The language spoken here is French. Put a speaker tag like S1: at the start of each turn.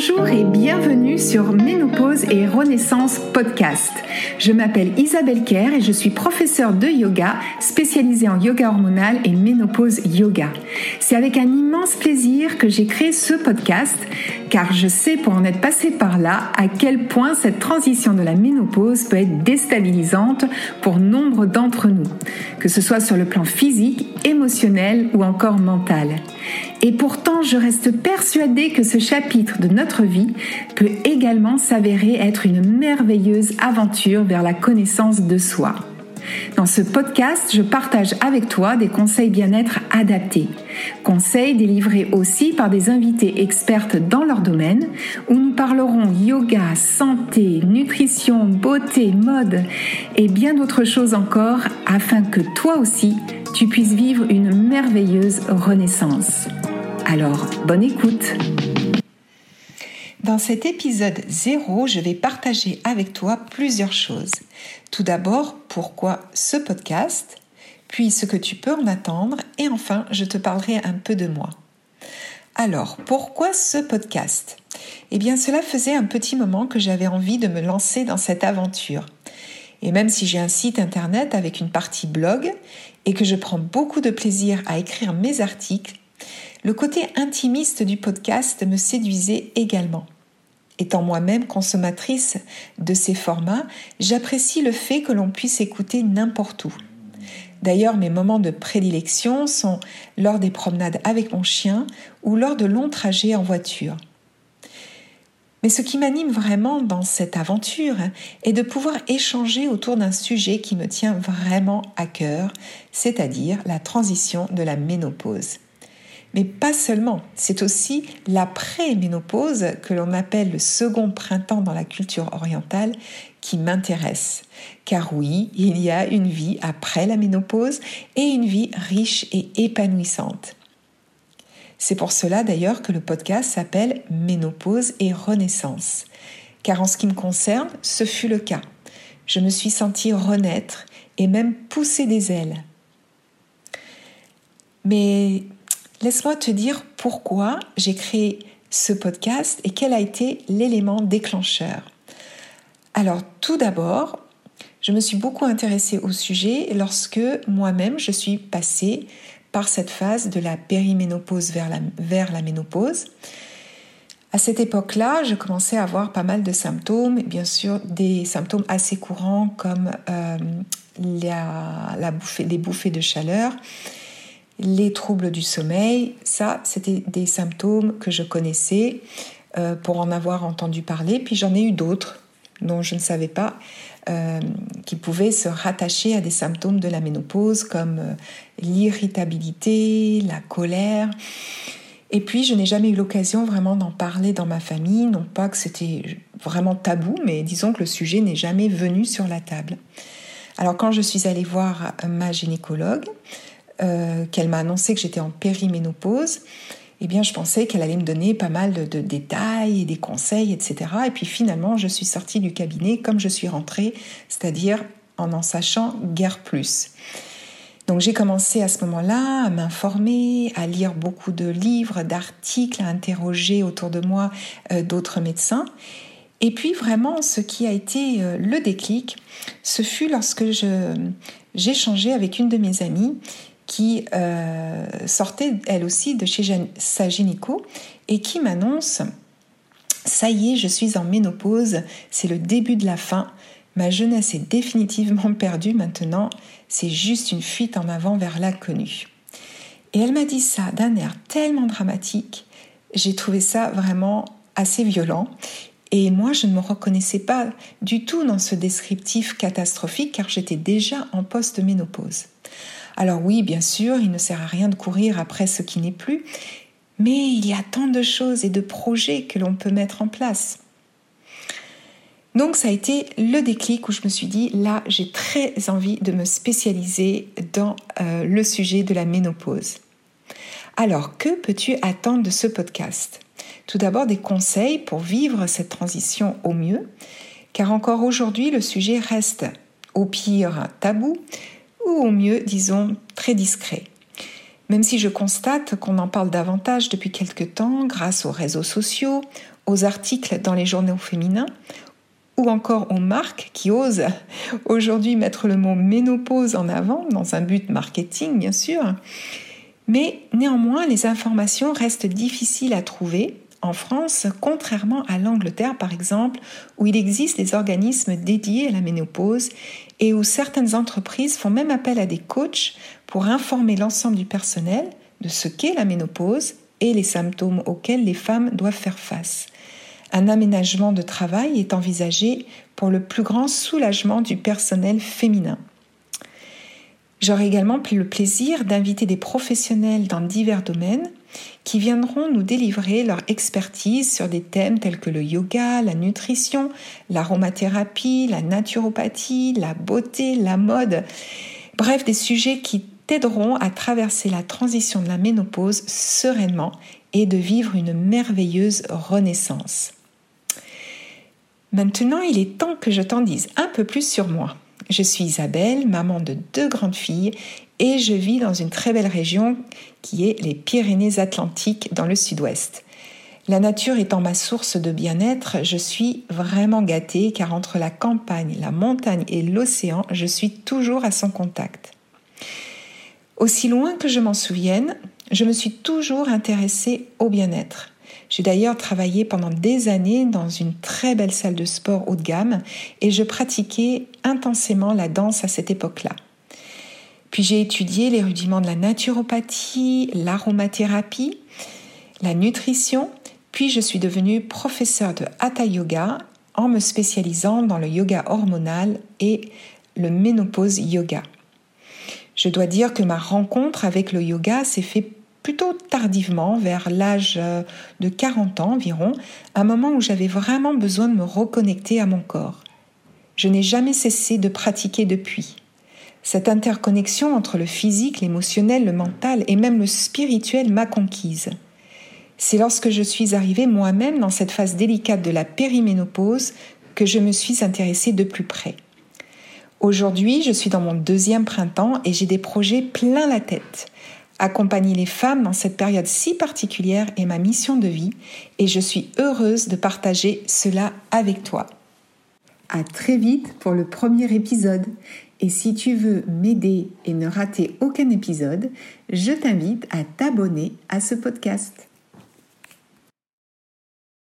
S1: Bonjour et bienvenue sur Ménopause et Renaissance podcast. Je m'appelle Isabelle Kerr et je suis professeure de yoga spécialisée en yoga hormonal et ménopause yoga. C'est avec un immense plaisir que j'ai créé ce podcast car je sais pour en être passée par là à quel point cette transition de la ménopause peut être déstabilisante pour nombre d'entre nous, que ce soit sur le plan physique, émotionnel ou encore mental. Et pourtant, je reste persuadée que ce chapitre de notre vie peut également s'avérer être une merveilleuse aventure vers la connaissance de soi. Dans ce podcast, je partage avec toi des conseils bien-être adaptés. Conseils délivrés aussi par des invités expertes dans leur domaine, où nous parlerons yoga, santé, nutrition, beauté, mode et bien d'autres choses encore afin que toi aussi, tu puisses vivre une merveilleuse renaissance. Alors, bonne écoute Dans cet épisode 0, je vais partager avec toi plusieurs choses. Tout d'abord, pourquoi ce podcast, puis ce que tu peux en attendre, et enfin, je te parlerai un peu de moi. Alors, pourquoi ce podcast? Eh bien, cela faisait un petit moment que j'avais envie de me lancer dans cette aventure. Et même si j'ai un site internet avec une partie blog et que je prends beaucoup de plaisir à écrire mes articles, le côté intimiste du podcast me séduisait également. Étant moi-même consommatrice de ces formats, j'apprécie le fait que l'on puisse écouter n'importe où. D'ailleurs, mes moments de prédilection sont lors des promenades avec mon chien ou lors de longs trajets en voiture. Mais ce qui m'anime vraiment dans cette aventure est de pouvoir échanger autour d'un sujet qui me tient vraiment à cœur, c'est-à-dire la transition de la ménopause. Mais pas seulement, c'est aussi l'après-ménopause que l'on appelle le second printemps dans la culture orientale qui m'intéresse. Car oui, il y a une vie après la ménopause et une vie riche et épanouissante. C'est pour cela d'ailleurs que le podcast s'appelle Ménopause et Renaissance. Car en ce qui me concerne, ce fut le cas. Je me suis sentie renaître et même pousser des ailes. Mais Laisse-moi te dire pourquoi j'ai créé ce podcast et quel a été l'élément déclencheur. Alors tout d'abord, je me suis beaucoup intéressée au sujet lorsque moi-même je suis passée par cette phase de la périménopause vers la, ménopause. À cette époque-là, je commençais à avoir pas mal de symptômes, bien sûr des symptômes assez courants comme euh, les bouffées de chaleur, les troubles du sommeil, ça, c'était des symptômes que je connaissais euh, pour en avoir entendu parler. Puis j'en ai eu d'autres dont je ne savais pas, euh, qui pouvaient se rattacher à des symptômes de la ménopause comme euh, l'irritabilité, la colère. Et puis, je n'ai jamais eu l'occasion vraiment d'en parler dans ma famille, non pas que c'était vraiment tabou, mais disons que le sujet n'est jamais venu sur la table. Alors, quand je suis allée voir ma gynécologue, euh, qu'elle m'a annoncé que j'étais en périménopause, eh bien, je pensais qu'elle allait me donner pas mal de, détails et des conseils, etc. Et puis finalement, je suis sortie du cabinet comme je suis rentrée, c'est-à-dire en en sachant guère plus. Donc j'ai commencé à ce moment-là à m'informer, à lire beaucoup de livres, d'articles, à interroger autour de moi euh, d'autres médecins. Et puis vraiment, ce qui a été euh, le déclic, ce fut lorsque j'ai avec une de mes amies qui euh, sortait elle aussi de chez sa et qui m'annonce Ça y est, je suis en ménopause, c'est le début de la fin, ma jeunesse est définitivement perdue maintenant, c'est juste une fuite en avant vers l'inconnu. Et elle m'a dit ça d'un air tellement dramatique, j'ai trouvé ça vraiment assez violent. Et moi, je ne me reconnaissais pas du tout dans ce descriptif catastrophique car j'étais déjà en post-ménopause. Alors oui, bien sûr, il ne sert à rien de courir après ce qui n'est plus, mais il y a tant de choses et de projets que l'on peut mettre en place. Donc ça a été le déclic où je me suis dit, là, j'ai très envie de me spécialiser dans euh, le sujet de la ménopause. Alors, que peux-tu attendre de ce podcast? Tout d'abord, des conseils pour vivre cette transition au mieux, car encore aujourd'hui, le sujet reste au pire tabou, ou au mieux, disons, très discret. Même si je constate qu'on en parle davantage depuis quelque temps grâce aux réseaux sociaux, aux articles dans les journaux féminins ou encore aux marques qui osent aujourd'hui mettre le mot ménopause en avant dans un but marketing bien sûr. Mais néanmoins, les informations restent difficiles à trouver en France, contrairement à l'Angleterre par exemple, où il existe des organismes dédiés à la ménopause et où certaines entreprises font même appel à des coachs pour informer l'ensemble du personnel de ce qu'est la ménopause et les symptômes auxquels les femmes doivent faire face. Un aménagement de travail est envisagé pour le plus grand soulagement du personnel féminin. J'aurai également le plaisir d'inviter des professionnels dans divers domaines qui viendront nous délivrer leur expertise sur des thèmes tels que le yoga, la nutrition, l'aromathérapie, la naturopathie, la beauté, la mode, bref des sujets qui t'aideront à traverser la transition de la ménopause sereinement et de vivre une merveilleuse renaissance. Maintenant, il est temps que je t'en dise un peu plus sur moi. Je suis Isabelle, maman de deux grandes filles, et je vis dans une très belle région qui est les Pyrénées-Atlantiques dans le sud-ouest. La nature étant ma source de bien-être, je suis vraiment gâtée car entre la campagne, la montagne et l'océan, je suis toujours à son contact. Aussi loin que je m'en souvienne, je me suis toujours intéressée au bien-être. J'ai d'ailleurs travaillé pendant des années dans une très belle salle de sport haut de gamme et je pratiquais intensément la danse à cette époque-là. Puis j'ai étudié les rudiments de la naturopathie, l'aromathérapie, la nutrition, puis je suis devenue professeure de Hatha Yoga en me spécialisant dans le yoga hormonal et le ménopause yoga. Je dois dire que ma rencontre avec le yoga s'est fait plutôt tardivement, vers l'âge euh, de 40 ans environ, un moment où j'avais vraiment besoin de me reconnecter à mon corps. Je n'ai jamais cessé de pratiquer depuis. Cette interconnexion entre le physique, l'émotionnel, le mental et même le spirituel m'a conquise. C'est lorsque je suis arrivée moi-même dans cette phase délicate de la périménopause que je me suis intéressée de plus près. Aujourd'hui, je suis dans mon deuxième printemps et j'ai des projets plein la tête. Accompagner les femmes dans cette période si particulière est ma mission de vie et je suis heureuse de partager cela avec toi. À très vite pour le premier épisode. Et si tu veux m'aider et ne rater aucun épisode, je t'invite à t'abonner à ce podcast.